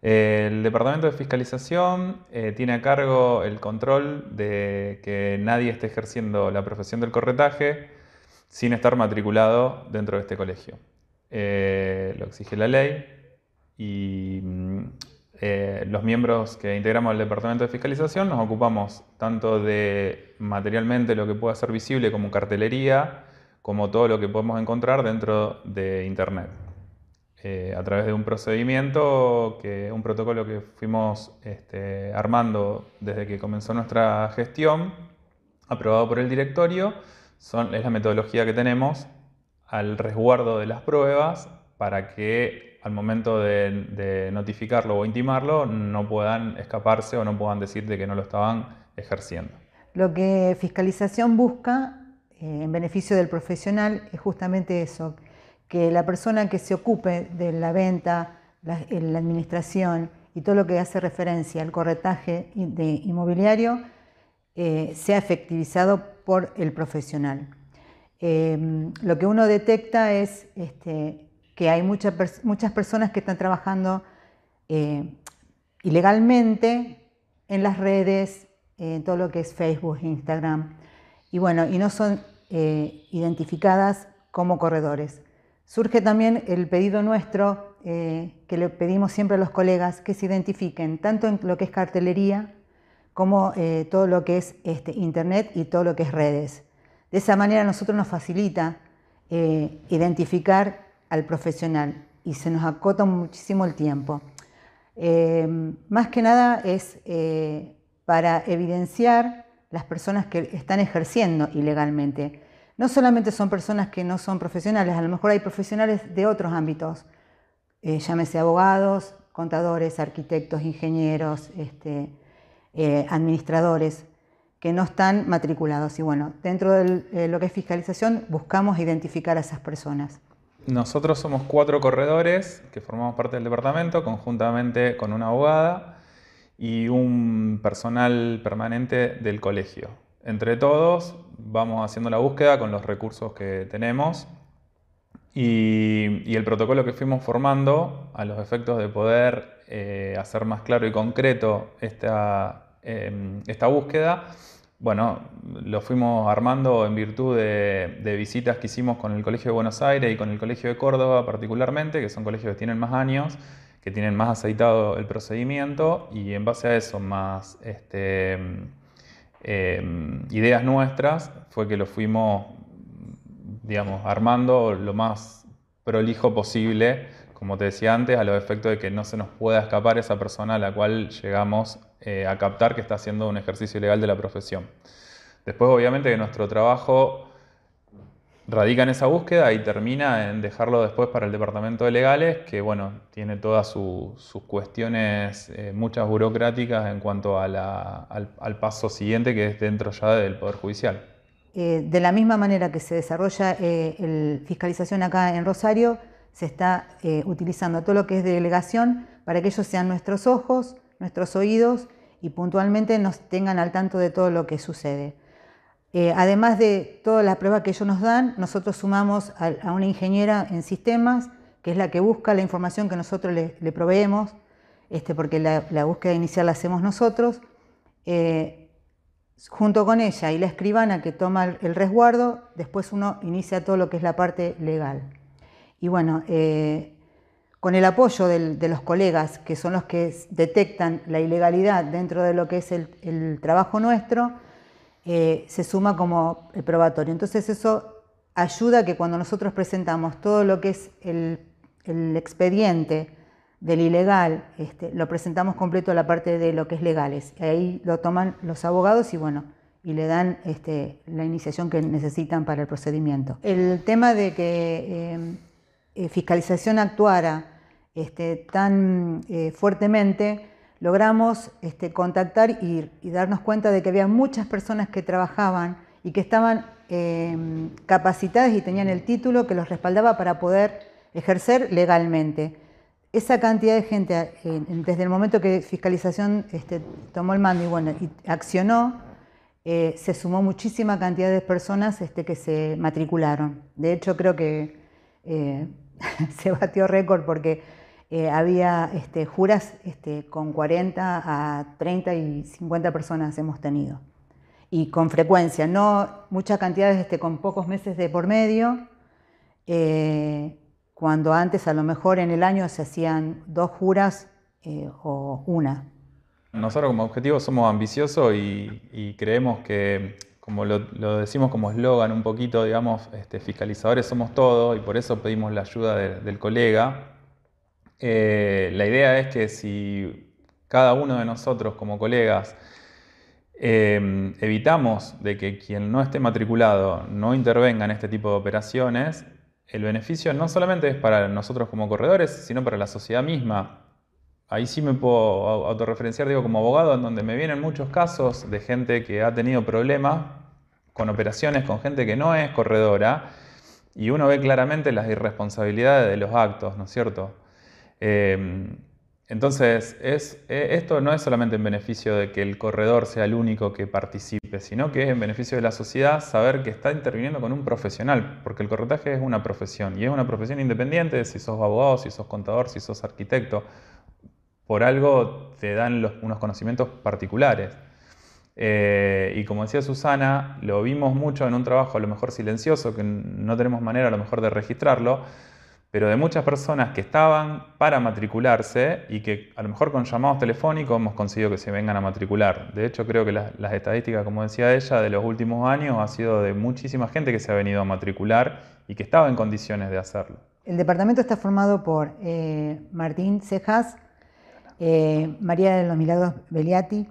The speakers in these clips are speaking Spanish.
El Departamento de Fiscalización eh, tiene a cargo el control de que nadie esté ejerciendo la profesión del corretaje sin estar matriculado dentro de este colegio. Eh, lo exige la ley y mm, eh, los miembros que integramos el Departamento de Fiscalización nos ocupamos tanto de materialmente lo que pueda ser visible como cartelería, como todo lo que podemos encontrar dentro de Internet. Eh, a través de un procedimiento, que, un protocolo que fuimos este, armando desde que comenzó nuestra gestión, aprobado por el directorio, son, es la metodología que tenemos al resguardo de las pruebas para que al momento de, notificarlo o intimarlo no puedan escaparse o no puedan decir de que no lo estaban ejerciendo. Lo que fiscalización busca eh, en beneficio del profesional es justamente eso, que la persona que se ocupe de la venta, la, la administración y todo lo que hace referencia al corretaje de inmobiliario eh, sea efectivizado por el profesional. Em, lo que uno detecta es este, que hay muchas personas que están trabajando eh, ilegalmente en las redes, en todo lo que es Facebook, Instagram, y bueno, y no son eh, identificadas como corredores. Surge también el pedido nuestro, eh, que le pedimos siempre a los colegas, que se identifiquen tanto en lo que es cartelería como eh, todo lo que es este, Internet y todo lo que es redes. De esa manera a nosotros nos facilita eh, identificar al profesional y se nos acota muchísimo el tiempo. más que nada es para evidenciar las personas que están ejerciendo ilegalmente no solamente son personas que no son profesionales, a lo mejor hay profesionales de otros ámbitos, eh, llámese abogados, contadores, arquitectos, ingenieros, este, eh, administradores, que no están matriculados. Y bueno, dentro de lo que es fiscalización buscamos identificar a esas personas. Nosotros somos cuatro corredores que formamos parte del departamento, conjuntamente con una abogada y un personal permanente del colegio. Entre todos vamos haciendo la búsqueda con los recursos que tenemos y, el protocolo que fuimos formando a los efectos de poder eh, hacer más claro y concreto esta, em, esta búsqueda, bueno, lo fuimos armando en virtud de, visitas que hicimos con el Colegio de Buenos Aires y con el Colegio de Córdoba particularmente, que son colegios que tienen más años, que tienen más aceitado el procedimiento y en base a eso más este, Em, ideas nuestras fue que lo fuimos, digamos, armando lo más prolijo posible, como te decía antes, a los efectos de que no se nos pueda escapar esa persona a la cual llegamos eh, a captar que está haciendo un ejercicio ilegal de la profesión. Después, obviamente, que nuestro trabajo radica en esa búsqueda y termina en dejarlo después para el departamento de legales, que bueno, tiene todas sus cuestiones, eh, muchas burocráticas en cuanto al, paso siguiente que es dentro ya del Poder Judicial. Eh, de la misma manera que se desarrolla eh, fiscalización acá en Rosario, se está utilizando todo lo que es delegación para que ellos sean nuestros ojos, nuestros oídos y puntualmente nos tengan al tanto de todo lo que sucede. Eh, además de todas las pruebas que ellos nos dan, nosotros sumamos a, una ingeniera en sistemas, que es la que busca la información que nosotros le, proveemos, este, porque la, búsqueda inicial la hacemos nosotros, eh, junto con ella y la escribana que toma el, resguardo, después uno inicia todo lo que es la parte legal. Y bueno, eh, con el apoyo de los colegas, que son los que detectan la ilegalidad dentro de lo que es el trabajo nuestro, eh, se suma como el probatorio. Entonces eso ayuda a que cuando nosotros presentamos todo lo que es el, expediente del ilegal, este, lo presentamos completo a la parte de lo que es legales. Ahí lo toman los abogados y bueno, y le dan este, la iniciación que necesitan para el procedimiento. El tema de que eh, eh, fiscalización actuara este, tan fuertemente logramos este, contactar y, darnos cuenta de que había muchas personas que trabajaban y que estaban em, capacitadas y tenían el título que los respaldaba para poder ejercer legalmente. Esa cantidad de gente, desde el momento que fiscalización este, tomó el mando y, bueno, accionó, eh, se sumó muchísima cantidad de personas este, que se matricularon. De hecho, creo que eh, se batió récord porque eh, había este, juras este, con 40 a 30 y 50 personas hemos tenido. Y con frecuencia, no muchas cantidades este, con pocos meses de por medio, eh, cuando antes a lo mejor en el año se hacían dos juras eh, o una. Nosotros como objetivo somos ambiciosos y, creemos que, como lo, decimos como eslogan un poquito, digamos, este, fiscalizadores somos todos y por eso pedimos la ayuda del colega. Eh, la idea es que si cada uno de nosotros como colegas eh, evitamos de que quien no esté matriculado no intervenga en este tipo de operaciones, el beneficio no solamente es para nosotros como corredores, sino para la sociedad misma ahí sí me puedo autorreferenciar, digo, como abogado, en donde me vienen muchos casos de gente que ha tenido problemas con operaciones con gente que no es corredora y uno ve claramente las irresponsabilidades de los actos, ¿no es cierto? Em, entonces, es, e, esto no es solamente en beneficio de que el corredor sea el único que participe, sino que es en beneficio de la sociedad saber que está interviniendo con un profesional, porque el corretaje es una profesión y es una profesión independiente si sos abogado, si sos contador, si sos arquitecto por algo te dan unos conocimientos particulares. Eh, y como decía Susana, lo vimos mucho en un trabajo a lo mejor silencioso, que no tenemos manera a lo mejor de registrarlo, pero de muchas personas que estaban para matricularse y que a lo mejor con llamados telefónicos hemos conseguido que se vengan a matricular. De hecho, creo que las, las estadísticas, como decía ella, de los últimos años ha sido de muchísima gente que se ha venido a matricular y que estaba en condiciones de hacerlo. El departamento está formado por eh, Martín Cejas, eh, María de los Milagros Beliati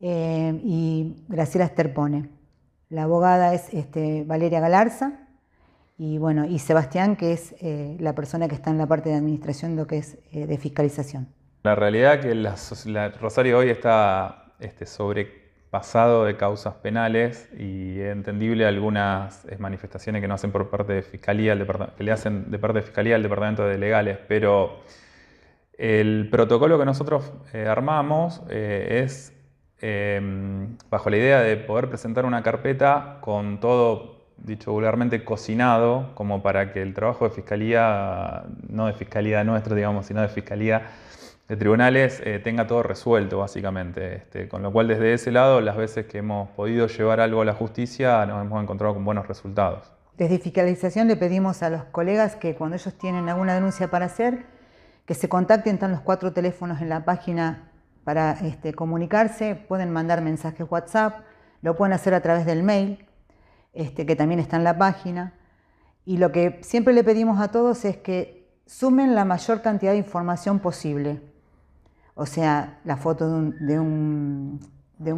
eh, y Graciela Esterpone. La abogada es este, Valeria Galarza y, bueno, y Sebastián, que es eh, la persona que está en la parte de administración, lo que es de fiscalización. La realidad que la, Rosario hoy está este, sobrepasado de causas penales y es entendible algunas manifestaciones que no hacen por parte de Fiscalía, le hacen de parte de Fiscalía al Departamento de Legales, pero el protocolo que nosotros eh, armamos eh, es em, bajo la idea de poder presentar una carpeta con todo, dicho vulgarmente, cocinado, como para que el trabajo de fiscalía, no de fiscalía nuestra, digamos, sino de fiscalía de tribunales, eh, tenga todo resuelto, básicamente. Este, con lo cual, desde ese lado, las veces que hemos podido llevar algo a la justicia, nos hemos encontrado con buenos resultados. Desde fiscalización le pedimos a los colegas que cuando ellos tienen alguna denuncia para hacer, que se contacten, están los cuatro teléfonos en la página para este, comunicarse, pueden mandar mensajes WhatsApp, lo pueden hacer a través del mail, este, que también está en la página. Y lo que siempre le pedimos a todos es que sumen la mayor cantidad de información posible. O sea, la foto de un,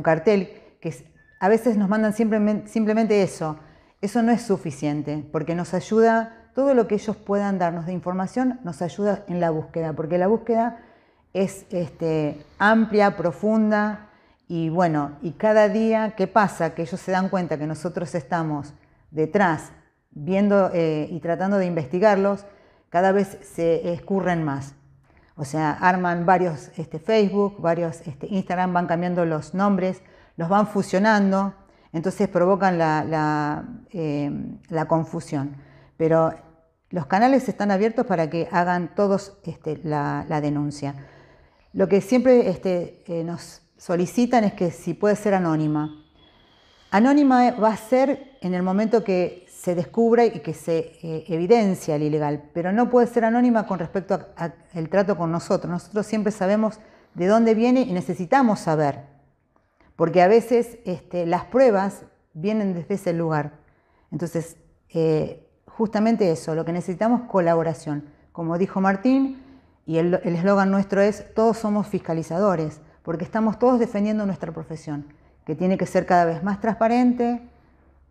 cartel, que a veces nos mandan simplemente eso. Eso no es suficiente, porque nos ayuda todo lo que ellos puedan darnos de información nos ayuda en la búsqueda, porque la búsqueda es este, amplia, profunda y bueno, y cada día que pasa, que ellos se dan cuenta que nosotros estamos detrás viendo eh, y tratando de investigarlos, cada vez se escurren más. O sea, arman varios este, Facebook, varios este, Instagram, van cambiando los nombres, los van fusionando, entonces provocan la, la confusión pero los canales están abiertos para que hagan todos este, la, denuncia. Lo que siempre eh, nos solicitan es que si puede ser anónima. Anónima va a ser en el momento que se descubre y que se eh, evidencia el ilegal, pero no puede ser anónima con respecto al trato con nosotros. Nosotros siempre sabemos de dónde viene y necesitamos saber, porque a veces este, las pruebas vienen desde ese lugar. Entonces, eh, justamente eso, lo que necesitamos colaboración. Como dijo Martín, y el eslogan nuestro es, todos somos fiscalizadores, porque estamos todos defendiendo nuestra profesión, que tiene que ser cada vez más transparente,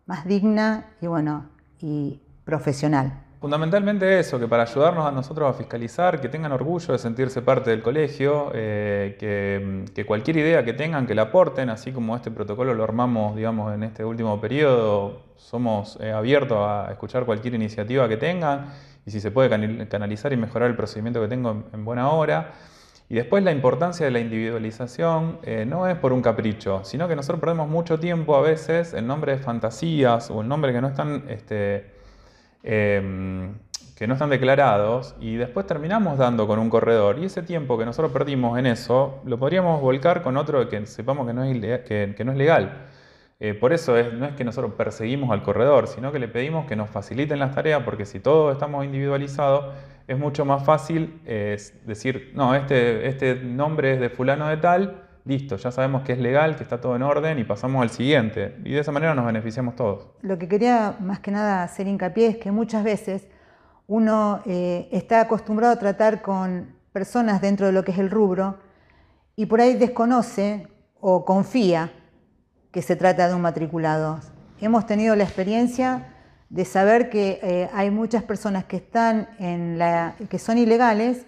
más digna y bueno, y profesional. Fundamentalmente eso, que para ayudarnos a nosotros a fiscalizar, que tengan orgullo de sentirse parte del colegio, eh, que, cualquier idea que tengan, que la aporten, así como este protocolo lo armamos, digamos, en este último periodo, somos eh, abiertos a escuchar cualquier iniciativa que tengan y si se puede canalizar y mejorar el procedimiento que tengo en, buena hora. Y después la importancia de la individualización eh, no es por un capricho, sino que nosotros perdemos mucho tiempo a veces en nombre de fantasías o en nombre que no están... Este, Em, que no están declarados y después terminamos dando con un corredor y ese tiempo que nosotros perdimos en eso lo podríamos volcar con otro que sepamos que no es, que, no es legal. Eh, por eso es, no es que nosotros perseguimos al corredor, sino que le pedimos que nos faciliten las tareas porque si todos estamos individualizados es mucho más fácil decir, no, este, este nombre es de fulano de tal, listo, ya sabemos que es legal, que está todo en orden y pasamos al siguiente. Y de esa manera nos beneficiamos todos. Lo que quería más que nada hacer hincapié es que muchas veces uno eh, está acostumbrado a tratar con personas dentro de lo que es el rubro y por ahí desconoce o confía que se trata de un matriculado. Hemos tenido la experiencia de saber que eh, hay muchas personas que están en la, que son ilegales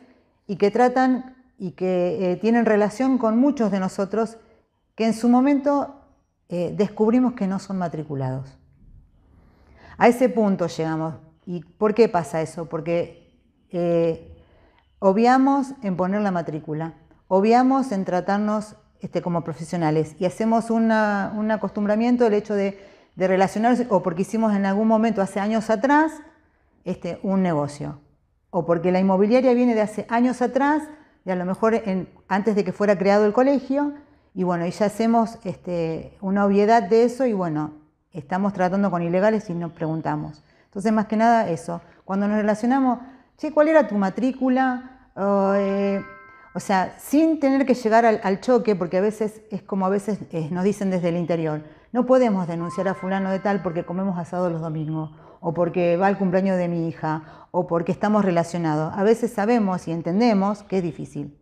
y que tratan y que eh, tienen relación con muchos de nosotros que en su momento eh, descubrimos que no son matriculados. A ese punto llegamos. ¿Y por qué pasa eso? Porque obviamos en poner la matrícula, obviamos en tratarnos este, como profesionales y hacemos un acostumbramiento del hecho de de relacionarse o porque hicimos en algún momento hace años atrás este, un negocio o porque la inmobiliaria viene de hace años atrás, de a lo mejor antes de que fuera creado el colegio, y bueno, y ya hacemos este, una obviedad de eso y bueno, estamos tratando con ilegales y nos preguntamos. Entonces, más que nada eso, cuando nos relacionamos, che, ¿cuál era tu matrícula? Eh, o sea, sin tener que llegar al, choque, porque a veces es como a veces eh, nos dicen desde el interior, no podemos denunciar a fulano de tal porque comemos asado los domingos, o porque va al cumpleaños de mi hija, o porque estamos relacionados. A veces sabemos y entendemos que es difícil,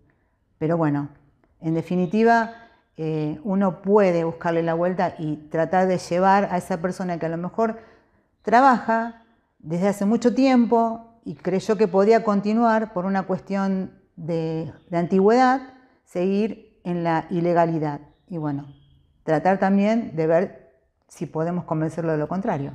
pero bueno, en definitiva, eh, uno puede buscarle la vuelta y tratar de llevar a esa persona que a lo mejor trabaja desde hace mucho tiempo y creyó que podía continuar por una cuestión de, antigüedad seguir en la ilegalidad. Y bueno, tratar también de ver si podemos convencerlo de lo contrario.